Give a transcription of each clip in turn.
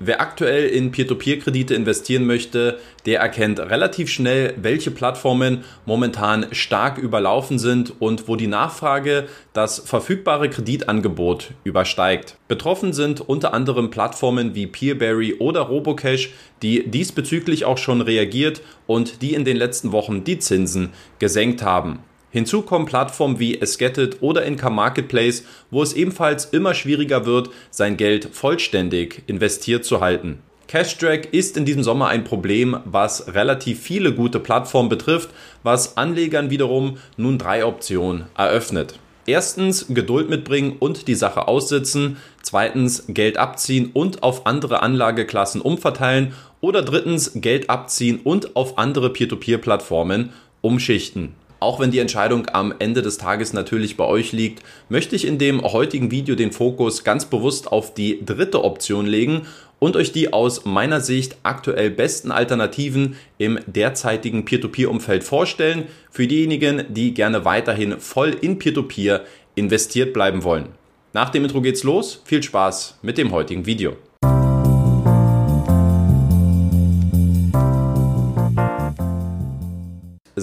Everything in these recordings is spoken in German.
Wer aktuell in Peer-to-Peer-Kredite investieren möchte, der erkennt relativ schnell, welche Plattformen momentan stark überlaufen sind und wo die Nachfrage das verfügbare Kreditangebot übersteigt. Betroffen sind unter anderem Plattformen wie Peerberry oder Robocash, die diesbezüglich auch schon reagiert und die in den letzten Wochen die Zinsen gesenkt haben. Hinzu kommen Plattformen wie Esgetted oder Inca Marketplace, wo es ebenfalls immer schwieriger wird, sein Geld vollständig investiert zu halten. Cashtrack ist in diesem Sommer ein Problem, was relativ viele gute Plattformen betrifft, was Anlegern wiederum nun drei Optionen eröffnet. Erstens Geduld mitbringen und die Sache aussitzen. Zweitens Geld abziehen und auf andere Anlageklassen umverteilen. Oder drittens Geld abziehen und auf andere Peer-to-Peer-Plattformen umschichten. Auch wenn die Entscheidung am Ende des Tages natürlich bei euch liegt, möchte ich in dem heutigen Video den Fokus ganz bewusst auf die dritte Option legen und euch die aus meiner Sicht aktuell besten Alternativen im derzeitigen Peer-to-Peer-Umfeld vorstellen, für diejenigen, die gerne weiterhin voll in Peer-to-Peer investiert bleiben wollen. Nach dem Intro geht's los. Viel Spaß mit dem heutigen Video.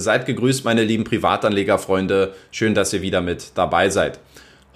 Seid gegrüßt, meine lieben Privatanlegerfreunde. Schön, dass ihr wieder mit dabei seid.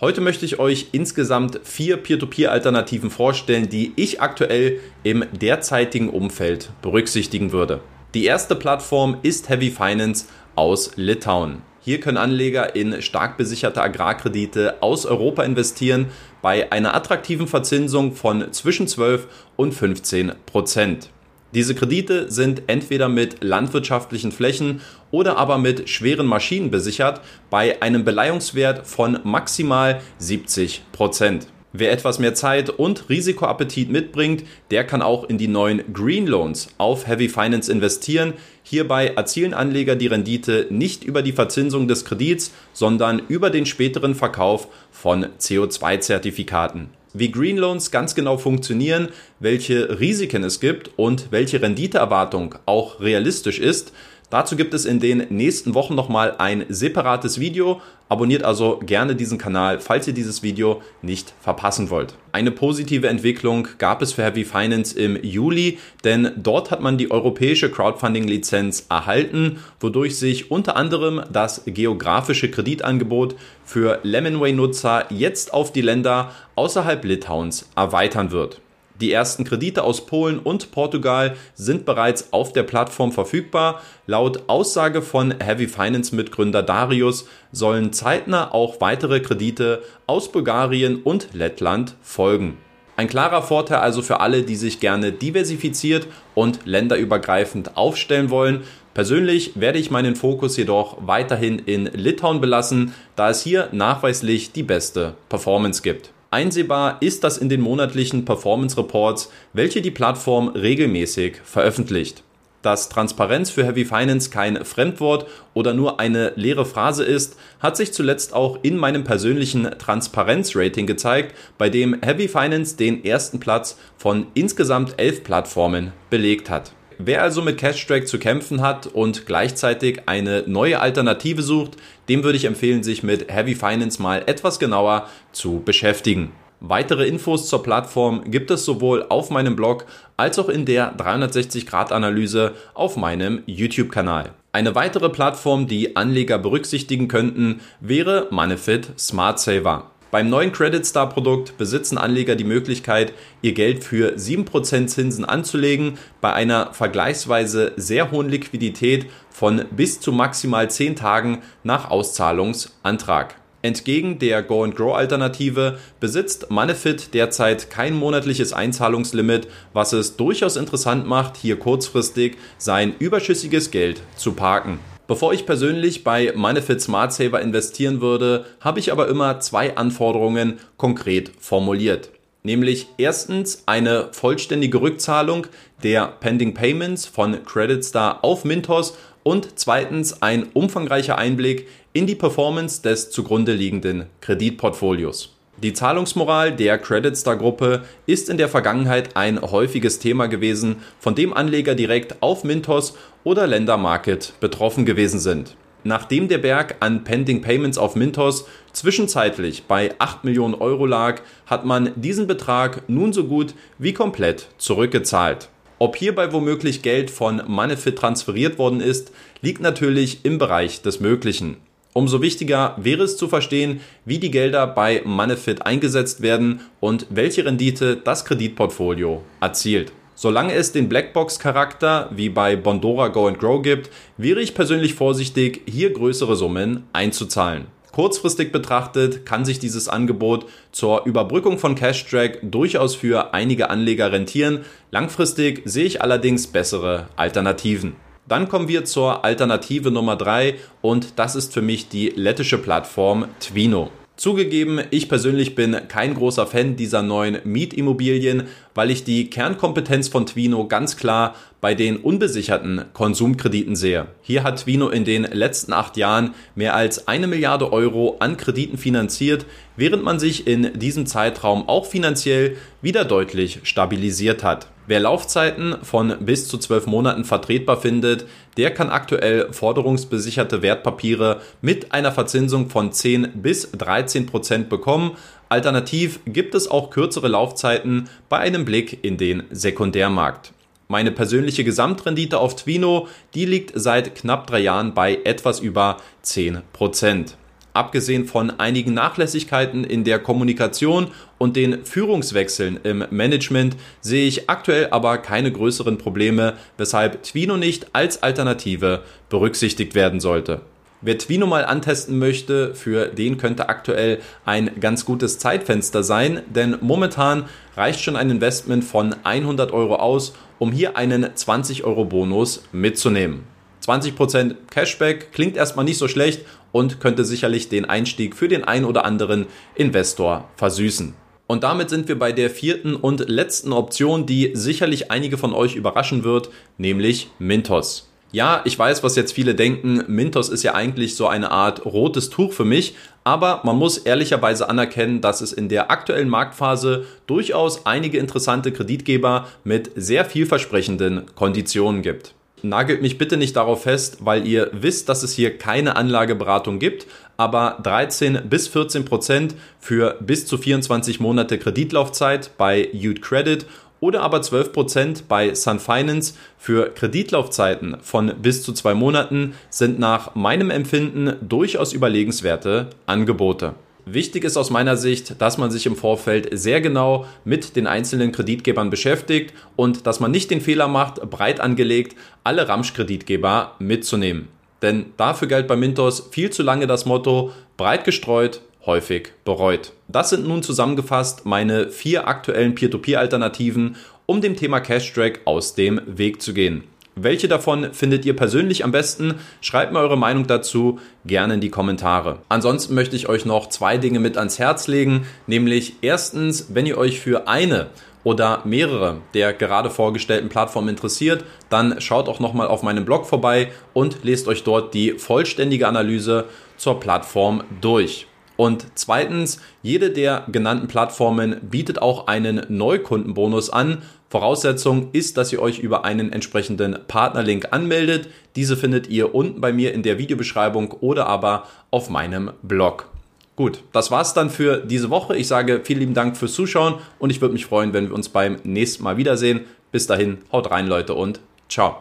Heute möchte ich euch insgesamt vier Peer-to-Peer-Alternativen vorstellen, die ich aktuell im derzeitigen Umfeld berücksichtigen würde. Die erste Plattform ist Heavy Finance aus Litauen. Hier können Anleger in stark besicherte Agrarkredite aus Europa investieren bei einer attraktiven Verzinsung von zwischen 12 und 15 Prozent. Diese Kredite sind entweder mit landwirtschaftlichen Flächen oder aber mit schweren Maschinen besichert bei einem Beleihungswert von maximal 70 Prozent. Wer etwas mehr Zeit und Risikoappetit mitbringt, der kann auch in die neuen Green Loans auf Heavy Finance investieren. Hierbei erzielen Anleger die Rendite nicht über die Verzinsung des Kredits, sondern über den späteren Verkauf von CO2-Zertifikaten wie Green Loans ganz genau funktionieren, welche Risiken es gibt und welche Renditeerwartung auch realistisch ist, Dazu gibt es in den nächsten Wochen nochmal ein separates Video. Abonniert also gerne diesen Kanal, falls ihr dieses Video nicht verpassen wollt. Eine positive Entwicklung gab es für Heavy Finance im Juli, denn dort hat man die europäische Crowdfunding-Lizenz erhalten, wodurch sich unter anderem das geografische Kreditangebot für Lemonway-Nutzer jetzt auf die Länder außerhalb Litauens erweitern wird. Die ersten Kredite aus Polen und Portugal sind bereits auf der Plattform verfügbar. Laut Aussage von Heavy Finance Mitgründer Darius sollen zeitnah auch weitere Kredite aus Bulgarien und Lettland folgen. Ein klarer Vorteil also für alle, die sich gerne diversifiziert und länderübergreifend aufstellen wollen. Persönlich werde ich meinen Fokus jedoch weiterhin in Litauen belassen, da es hier nachweislich die beste Performance gibt. Einsehbar ist das in den monatlichen Performance Reports, welche die Plattform regelmäßig veröffentlicht. Dass Transparenz für Heavy Finance kein Fremdwort oder nur eine leere Phrase ist, hat sich zuletzt auch in meinem persönlichen Transparenz-Rating gezeigt, bei dem Heavy Finance den ersten Platz von insgesamt elf Plattformen belegt hat. Wer also mit Cashtrack zu kämpfen hat und gleichzeitig eine neue Alternative sucht, dem würde ich empfehlen, sich mit Heavy Finance mal etwas genauer zu beschäftigen. Weitere Infos zur Plattform gibt es sowohl auf meinem Blog als auch in der 360-Grad-Analyse auf meinem YouTube-Kanal. Eine weitere Plattform, die Anleger berücksichtigen könnten, wäre Manifit Smart Saver. Beim neuen Credit Star Produkt besitzen Anleger die Möglichkeit, ihr Geld für 7% Zinsen anzulegen, bei einer vergleichsweise sehr hohen Liquidität von bis zu maximal 10 Tagen nach Auszahlungsantrag. Entgegen der Go and Grow Alternative besitzt Manefit derzeit kein monatliches Einzahlungslimit, was es durchaus interessant macht, hier kurzfristig sein überschüssiges Geld zu parken. Bevor ich persönlich bei Manefit Smart Saver investieren würde, habe ich aber immer zwei Anforderungen konkret formuliert. Nämlich erstens eine vollständige Rückzahlung der Pending Payments von Credit Star auf Mintos und zweitens ein umfangreicher Einblick in die Performance des zugrunde liegenden Kreditportfolios. Die Zahlungsmoral der Credit Star Gruppe ist in der Vergangenheit ein häufiges Thema gewesen, von dem Anleger direkt auf Mintos oder Lender Market betroffen gewesen sind. Nachdem der Berg an Pending Payments auf Mintos zwischenzeitlich bei 8 Millionen Euro lag, hat man diesen Betrag nun so gut wie komplett zurückgezahlt. Ob hierbei womöglich Geld von Manefit transferiert worden ist, liegt natürlich im Bereich des Möglichen. Umso wichtiger wäre es zu verstehen, wie die Gelder bei Manefit eingesetzt werden und welche Rendite das Kreditportfolio erzielt. Solange es den Blackbox-Charakter wie bei Bondora Go and Grow gibt, wäre ich persönlich vorsichtig, hier größere Summen einzuzahlen. Kurzfristig betrachtet kann sich dieses Angebot zur Überbrückung von Cash Track durchaus für einige Anleger rentieren. Langfristig sehe ich allerdings bessere Alternativen. Dann kommen wir zur Alternative Nummer 3 und das ist für mich die lettische Plattform Twino. Zugegeben, ich persönlich bin kein großer Fan dieser neuen Mietimmobilien, weil ich die Kernkompetenz von Twino ganz klar bei den unbesicherten Konsumkrediten sehe. Hier hat Twino in den letzten acht Jahren mehr als eine Milliarde Euro an Krediten finanziert, während man sich in diesem Zeitraum auch finanziell wieder deutlich stabilisiert hat. Wer Laufzeiten von bis zu zwölf Monaten vertretbar findet, der kann aktuell forderungsbesicherte Wertpapiere mit einer Verzinsung von 10 bis 13 Prozent bekommen. Alternativ gibt es auch kürzere Laufzeiten bei einem Blick in den Sekundärmarkt. Meine persönliche Gesamtrendite auf Twino, die liegt seit knapp drei Jahren bei etwas über 10 Prozent. Abgesehen von einigen Nachlässigkeiten in der Kommunikation und den Führungswechseln im Management sehe ich aktuell aber keine größeren Probleme, weshalb Twino nicht als Alternative berücksichtigt werden sollte. Wer Twino mal antesten möchte, für den könnte aktuell ein ganz gutes Zeitfenster sein, denn momentan reicht schon ein Investment von 100 Euro aus, um hier einen 20 Euro Bonus mitzunehmen. 20% Cashback klingt erstmal nicht so schlecht und könnte sicherlich den Einstieg für den ein oder anderen Investor versüßen. Und damit sind wir bei der vierten und letzten Option, die sicherlich einige von euch überraschen wird, nämlich Mintos. Ja, ich weiß, was jetzt viele denken, Mintos ist ja eigentlich so eine Art rotes Tuch für mich, aber man muss ehrlicherweise anerkennen, dass es in der aktuellen Marktphase durchaus einige interessante Kreditgeber mit sehr vielversprechenden Konditionen gibt. Nagelt mich bitte nicht darauf fest, weil ihr wisst, dass es hier keine Anlageberatung gibt, aber 13 bis 14 Prozent für bis zu 24 Monate Kreditlaufzeit bei Youth Credit oder aber 12 Prozent bei Sun Finance für Kreditlaufzeiten von bis zu zwei Monaten sind nach meinem Empfinden durchaus überlegenswerte Angebote. Wichtig ist aus meiner Sicht, dass man sich im Vorfeld sehr genau mit den einzelnen Kreditgebern beschäftigt und dass man nicht den Fehler macht, breit angelegt alle Ramsch-Kreditgeber mitzunehmen. Denn dafür galt bei Mintos viel zu lange das Motto breit gestreut, häufig bereut. Das sind nun zusammengefasst meine vier aktuellen Peer-to-Peer-Alternativen, um dem Thema Cash-Track aus dem Weg zu gehen. Welche davon findet ihr persönlich am besten? Schreibt mir eure Meinung dazu gerne in die Kommentare. Ansonsten möchte ich euch noch zwei Dinge mit ans Herz legen, nämlich erstens, wenn ihr euch für eine oder mehrere der gerade vorgestellten Plattformen interessiert, dann schaut auch nochmal auf meinem Blog vorbei und lest euch dort die vollständige Analyse zur Plattform durch. Und zweitens, jede der genannten Plattformen bietet auch einen Neukundenbonus an. Voraussetzung ist, dass ihr euch über einen entsprechenden Partnerlink anmeldet. Diese findet ihr unten bei mir in der Videobeschreibung oder aber auf meinem Blog. Gut, das war's dann für diese Woche. Ich sage vielen lieben Dank fürs Zuschauen und ich würde mich freuen, wenn wir uns beim nächsten Mal wiedersehen. Bis dahin, haut rein Leute und ciao.